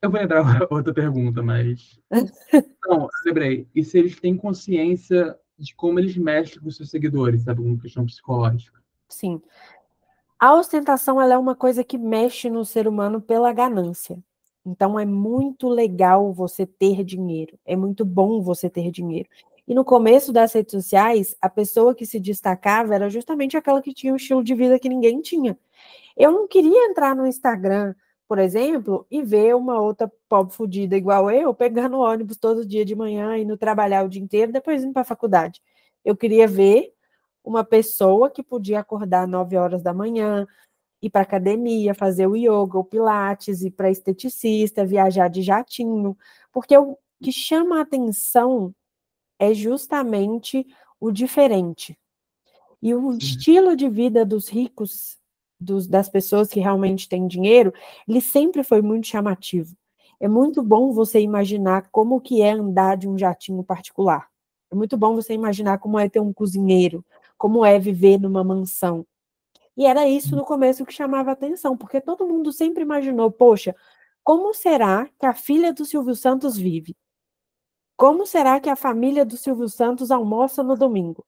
Eu vou lembrar outra pergunta, mas... Não, lembrei. E se eles têm consciência de como eles mexem com seus seguidores, sabe? Uma questão psicológica. Sim. A ostentação é uma coisa que mexe no ser humano pela ganância. Então é muito legal você ter dinheiro, é muito bom você ter dinheiro. E no começo das redes sociais, a pessoa que se destacava era justamente aquela que tinha um estilo de vida que ninguém tinha. Eu não queria entrar no Instagram, por exemplo, e ver uma outra pobre fodida igual eu, pegando ônibus todo dia de manhã, indo trabalhar o dia inteiro, depois indo para a faculdade. Eu queria ver uma pessoa que podia acordar 9 horas da manhã, ir para academia, fazer o yoga, o pilates, ir para esteticista, viajar de jatinho, porque o que chama a atenção é justamente o diferente. E o estilo de vida dos ricos, dos, das pessoas que realmente têm dinheiro, ele sempre foi muito chamativo. É muito bom você imaginar como que é andar de um jatinho particular. É muito bom você imaginar como é ter um cozinheiro, como é viver numa mansão. E era isso no começo que chamava atenção, porque todo mundo sempre imaginou, poxa, Como será que a filha do Silvio Santos vive? Como será que a família do Silvio Santos almoça no domingo?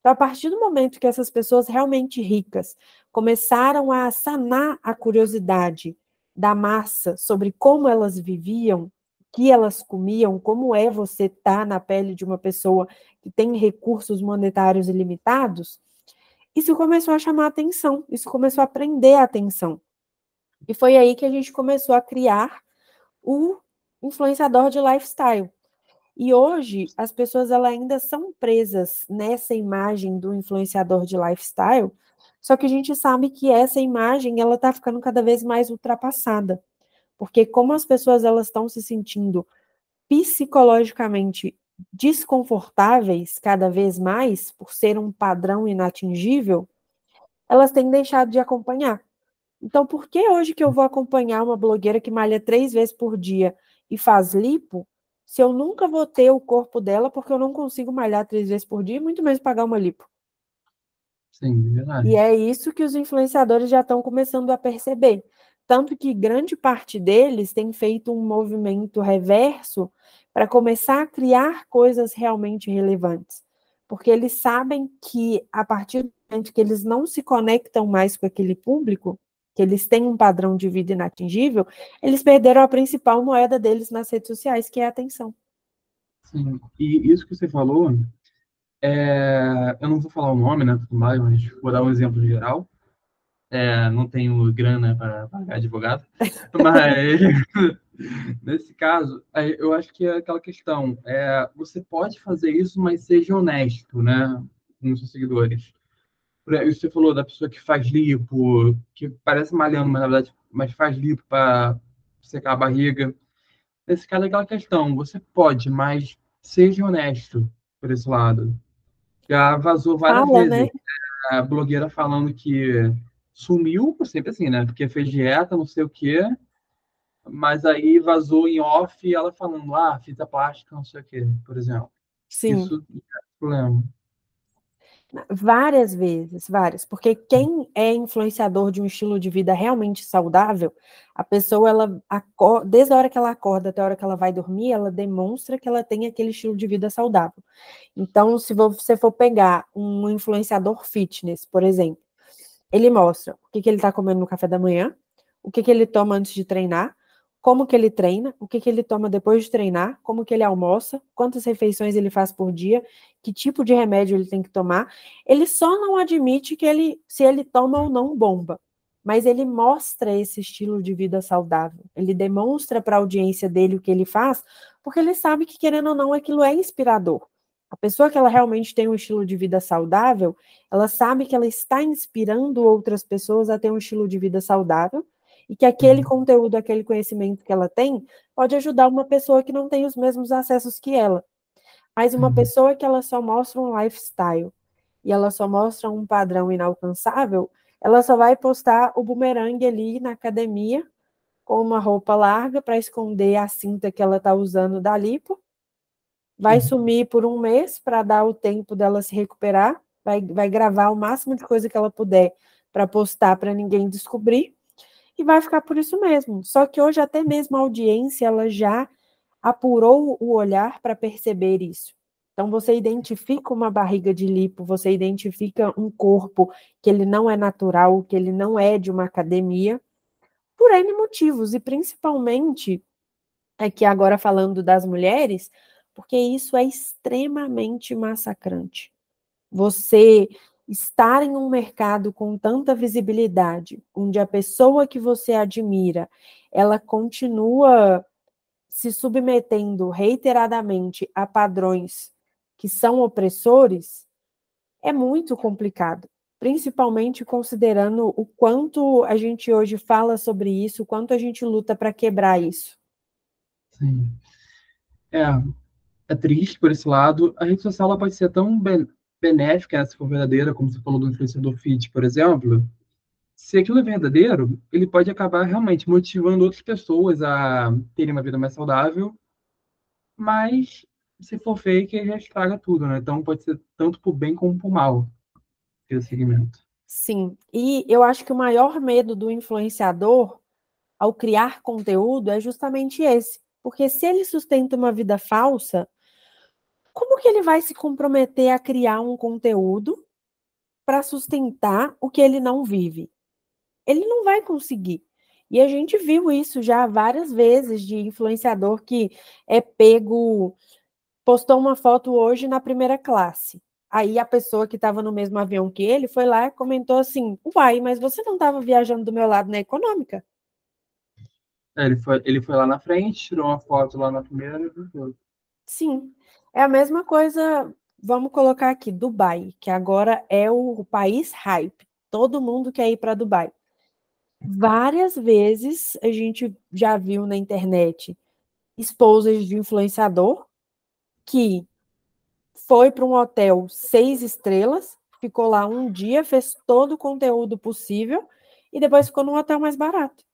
Então, a partir do momento que essas pessoas realmente ricas começaram a sanar a curiosidade da massa sobre como elas viviam, o que elas comiam, como é você estar tá na pele de uma pessoa que tem recursos monetários ilimitados, isso começou a chamar a atenção, isso começou a prender a atenção. E foi aí que a gente começou a criar o influenciador de lifestyle. E hoje as pessoas elas ainda são presas nessa imagem do influenciador de lifestyle, só que a gente sabe que essa imagem ela está ficando cada vez mais ultrapassada, porque como as pessoas elas estão se sentindo psicologicamente desconfortáveis cada vez mais por ser um padrão inatingível, elas têm deixado de acompanhar. Então, por que hoje que eu vou acompanhar uma blogueira que malha três vezes por dia e faz lipo, se eu nunca vou ter o corpo dela porque eu não consigo malhar três vezes por dia, muito menos pagar uma lipo? Sim, verdade. E é isso que os influenciadores já estão começando a perceber. Tanto que grande parte deles tem feito um movimento reverso para começar a criar coisas realmente relevantes. Porque eles sabem que, a partir do momento que eles não se conectam mais com aquele público, que eles têm um padrão de vida inatingível, eles perderam a principal moeda deles nas redes sociais, que é a atenção. Sim, e isso que você falou, é, eu não vou falar o nome, né, mas vou dar um exemplo geral. É, não tenho grana para pagar advogado, mas nesse caso, eu acho que é aquela questão, é, você pode fazer isso, mas seja honesto, né, com seus seguidores. Isso você falou da pessoa que faz lipo, que parece malhando, mas na verdade mas faz lipo para secar a barriga. Nesse caso, é aquela questão, você pode, mas seja honesto por esse lado. Já vazou várias Fala, vezes né? a blogueira falando que sumiu, sempre assim, né? Porque fez dieta, não sei o quê, mas aí vazou em off ela falando, ah, fita plástica, não sei o quê, por exemplo. Sim. Isso é problema. Várias vezes, várias, porque quem é influenciador de um estilo de vida realmente saudável, a pessoa, ela acorda, desde a hora que ela acorda até a hora que ela vai dormir, ela demonstra que ela tem aquele estilo de vida saudável. Então, se você for pegar um influenciador fitness, por exemplo, ele mostra o que, que ele está comendo no café da manhã, o que, que ele toma antes de treinar, como que ele treina, o que, que ele toma depois de treinar, como que ele almoça, quantas refeições ele faz por dia, que tipo de remédio ele tem que tomar. Ele só não admite que ele, se ele toma ou não bomba, mas ele mostra esse estilo de vida saudável. Ele demonstra para a audiência dele o que ele faz, porque ele sabe que querendo ou não aquilo é inspirador. A pessoa que ela realmente tem um estilo de vida saudável, ela sabe que ela está inspirando outras pessoas a ter um estilo de vida saudável e que aquele uhum. conteúdo, aquele conhecimento que ela tem, pode ajudar uma pessoa que não tem os mesmos acessos que ela. Mas uma uhum. pessoa que ela só mostra um lifestyle e ela só mostra um padrão inalcançável, ela só vai postar o bumerangue ali na academia com uma roupa larga para esconder a cinta que ela está usando da lipo vai uhum. sumir por um mês para dar o tempo dela se recuperar, vai, vai gravar o máximo de coisa que ela puder para postar para ninguém descobrir, e vai ficar por isso mesmo. Só que hoje até mesmo a audiência ela já apurou o olhar para perceber isso. Então você identifica uma barriga de lipo, você identifica um corpo que ele não é natural, que ele não é de uma academia, por N motivos, e principalmente aqui agora falando das mulheres, porque isso é extremamente massacrante. Você estar em um mercado com tanta visibilidade, onde a pessoa que você admira, ela continua se submetendo reiteradamente a padrões que são opressores, é muito complicado, principalmente considerando o quanto a gente hoje fala sobre isso, o quanto a gente luta para quebrar isso. Sim. É, é triste por esse lado. A rede social ela pode ser tão benéfica, se for verdadeira, como você falou do influenciador fit, por exemplo. Se aquilo é verdadeiro, ele pode acabar realmente motivando outras pessoas a terem uma vida mais saudável, mas se for fake, ele já estraga tudo, né? Então pode ser tanto por bem como por mal esse segmento. Sim, e eu acho que o maior medo do influenciador ao criar conteúdo é justamente esse. Porque se ele sustenta uma vida falsa, como que ele vai se comprometer a criar um conteúdo para sustentar o que ele não vive? Ele não vai conseguir. E a gente viu isso já várias vezes de influenciador que é pego, postou uma foto hoje na primeira classe. Aí a pessoa que estava no mesmo avião que ele foi lá e comentou assim: Uai, mas você não estava viajando do meu lado na econômica? É, ele, foi, ele foi lá na frente, tirou uma foto lá na primeira e. Sim. É a mesma coisa, vamos colocar aqui, Dubai, que agora é o país hype. Todo mundo quer ir para Dubai. Várias vezes a gente já viu na internet esposas de influenciador que foi para um hotel seis estrelas, ficou lá um dia, fez todo o conteúdo possível e depois ficou num hotel mais barato.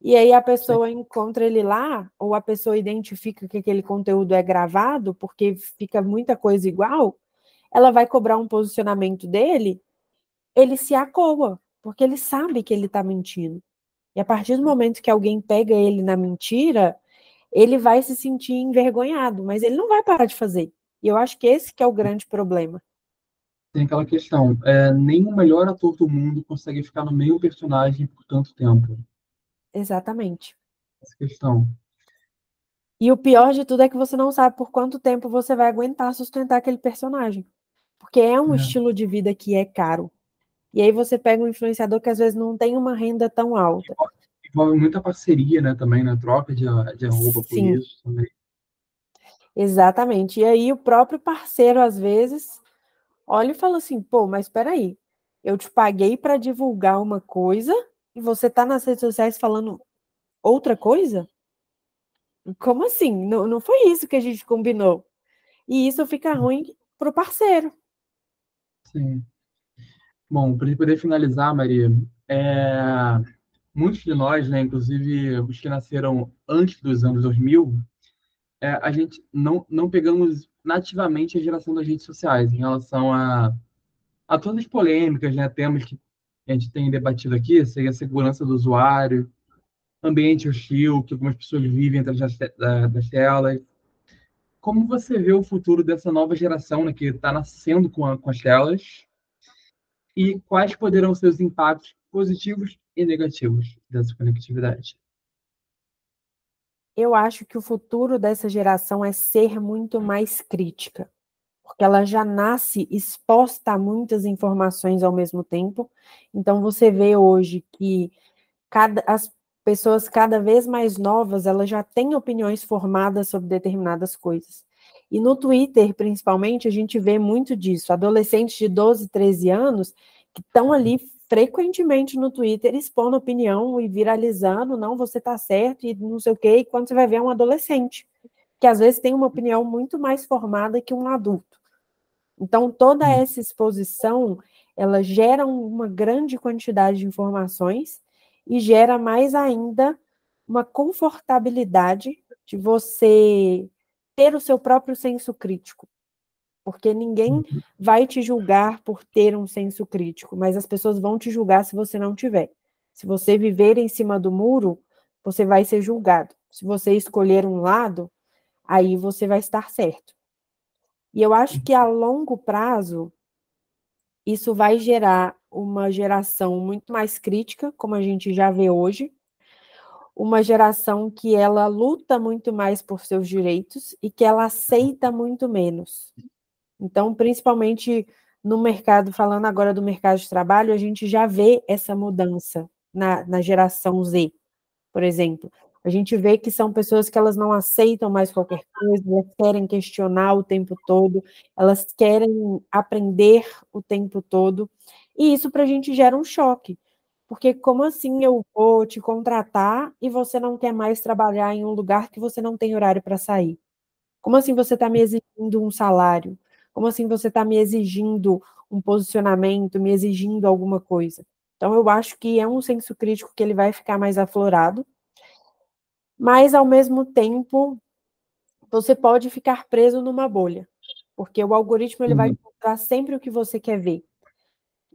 E aí a pessoa encontra ele lá, ou a pessoa identifica que aquele conteúdo é gravado, porque fica muita coisa igual, ela vai cobrar um posicionamento dele, ele se acoa, porque ele sabe que ele está mentindo. E a partir do momento que alguém pega ele na mentira, ele vai se sentir envergonhado, mas ele não vai parar de fazer. E eu acho que esse que é o grande problema. Tem aquela questão, é, nem o melhor ator do mundo consegue ficar no meio personagem por tanto tempo. Exatamente. Essa questão. E o pior de tudo é que você não sabe por quanto tempo você vai aguentar sustentar aquele personagem. Porque é um é. estilo de vida que é caro. E aí você pega um influenciador que às vezes não tem uma renda tão alta. Envolve muita parceria, né, também, na troca de, de arroba por isso também. Exatamente. E aí o próprio parceiro, às vezes, olha e fala assim, pô, mas espera aí, eu te paguei para divulgar uma coisa e você tá nas redes sociais falando outra coisa? Como assim? Não, não foi isso que a gente combinou. E isso fica ruim para o parceiro. Sim. Bom, para poder finalizar, Maria, é... muitos de nós, né, inclusive os que nasceram antes dos anos 2000, é, a gente não, não pegamos nativamente a geração das redes sociais em relação a, a todas as polêmicas, né, temas que que a gente tem debatido aqui seria a segurança do usuário, ambiente hostil que algumas pessoas vivem atrás das, das telas. Como você vê o futuro dessa nova geração né, que está nascendo com, a, com as telas? E quais poderão ser os impactos positivos e negativos dessa conectividade? Eu acho que o futuro dessa geração é ser muito mais crítica porque ela já nasce exposta a muitas informações ao mesmo tempo. Então você vê hoje que cada, as pessoas cada vez mais novas, elas já têm opiniões formadas sobre determinadas coisas. E no Twitter, principalmente, a gente vê muito disso. Adolescentes de 12, 13 anos que estão ali frequentemente no Twitter expondo opinião e viralizando, não, você está certo e não sei o quê, e quando você vai ver é um adolescente, que às vezes tem uma opinião muito mais formada que um adulto. Então, toda hum. essa exposição, ela gera uma grande quantidade de informações e gera mais ainda uma confortabilidade de você ter o seu próprio senso crítico. Porque ninguém uhum. vai te julgar por ter um senso crítico, mas as pessoas vão te julgar se você não tiver. Se você viver em cima do muro, você vai ser julgado. Se você escolher um lado, aí você vai estar certo. E eu acho que a longo prazo, isso vai gerar uma geração muito mais crítica, como a gente já vê hoje, uma geração que ela luta muito mais por seus direitos e que ela aceita muito menos. Então, principalmente no mercado, falando agora do mercado de trabalho, a gente já vê essa mudança na, na geração Z, por exemplo. A gente vê que são pessoas que elas não aceitam mais qualquer coisa, elas querem questionar o tempo todo, elas querem aprender o tempo todo, e isso para a gente gera um choque. Porque como assim eu vou te contratar e você não quer mais trabalhar em um lugar que você não tem horário para sair? Como assim você está me exigindo um salário? Como assim você está me exigindo um posicionamento, me exigindo alguma coisa? Então eu acho que é um senso crítico que ele vai ficar mais aflorado, mas ao mesmo tempo você pode ficar preso numa bolha, porque o algoritmo ele uhum. vai mostrar sempre o que você quer ver.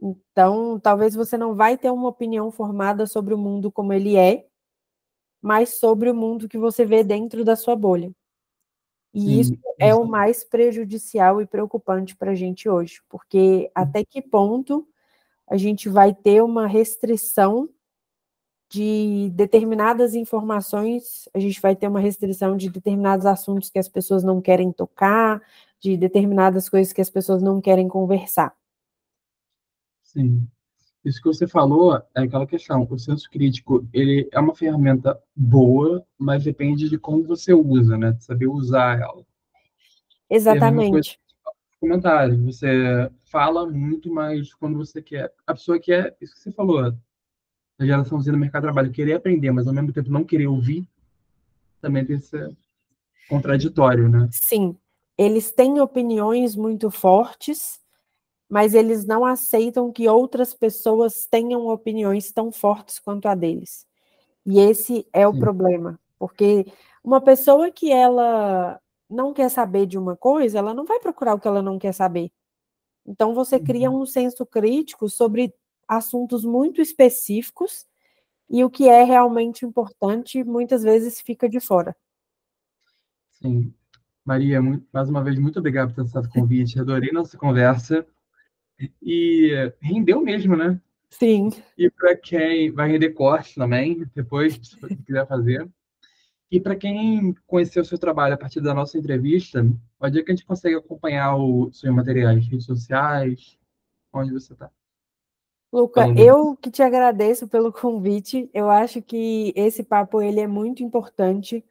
Então, talvez você não vai ter uma opinião formada sobre o mundo como ele é, mas sobre o mundo que você vê dentro da sua bolha. E Sim, isso é o mais prejudicial e preocupante para a gente hoje, porque até que ponto a gente vai ter uma restrição de determinadas informações, a gente vai ter uma restrição de determinados assuntos que as pessoas não querem tocar, de determinadas coisas que as pessoas não querem conversar. Sim. Isso que você falou é aquela questão. O senso crítico, ele é uma ferramenta boa, mas depende de como você usa, né? De saber usar ela. Exatamente. comentário. Você fala muito, mas quando você quer. A pessoa quer, isso que você falou, a geraçãozinha do mercado de trabalho, querer aprender, mas ao mesmo tempo não querer ouvir, também tem que ser contraditório, né? Sim. Eles têm opiniões muito fortes, mas eles não aceitam que outras pessoas tenham opiniões tão fortes quanto a deles. E esse é o Sim. problema, porque uma pessoa que ela não quer saber de uma coisa, ela não vai procurar o que ela não quer saber. Então você cria uhum. um senso crítico sobre assuntos muito específicos e o que é realmente importante muitas vezes fica de fora. Sim. Maria, muito, mais uma vez, muito obrigado por ter aceito o convite. Adorei nossa conversa. E rendeu mesmo, né? Sim. E para quem vai render corte também, depois, se quiser fazer. E para quem conheceu o seu trabalho a partir da nossa entrevista, pode ver que a gente consegue acompanhar os seus materiais, redes sociais, onde você está. Luca, eu que te agradeço pelo convite. Eu acho que esse papo ele é muito importante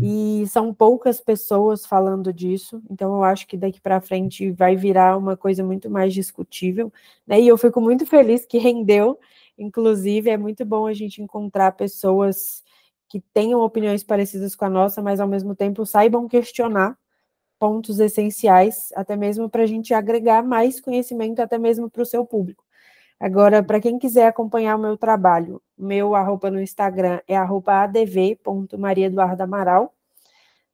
e são poucas pessoas falando disso, então eu acho que daqui para frente vai virar uma coisa muito mais discutível, né? E eu fico muito feliz que rendeu, inclusive é muito bom a gente encontrar pessoas que tenham opiniões parecidas com a nossa, mas ao mesmo tempo saibam questionar pontos essenciais, até mesmo para a gente agregar mais conhecimento, até mesmo para o seu público. Agora, para quem quiser acompanhar o meu trabalho, meu arroba no Instagram é arroba.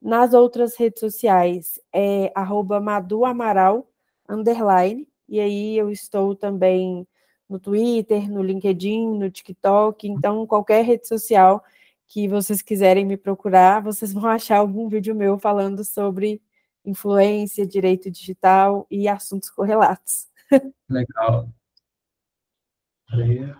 Nas outras redes sociais é arroba maduamaral, underline, e aí eu estou também no Twitter, no LinkedIn, no TikTok, então qualquer rede social que vocês quiserem me procurar, vocês vão achar algum vídeo meu falando sobre influência, direito digital e assuntos correlatos. Legal. Hallelujah.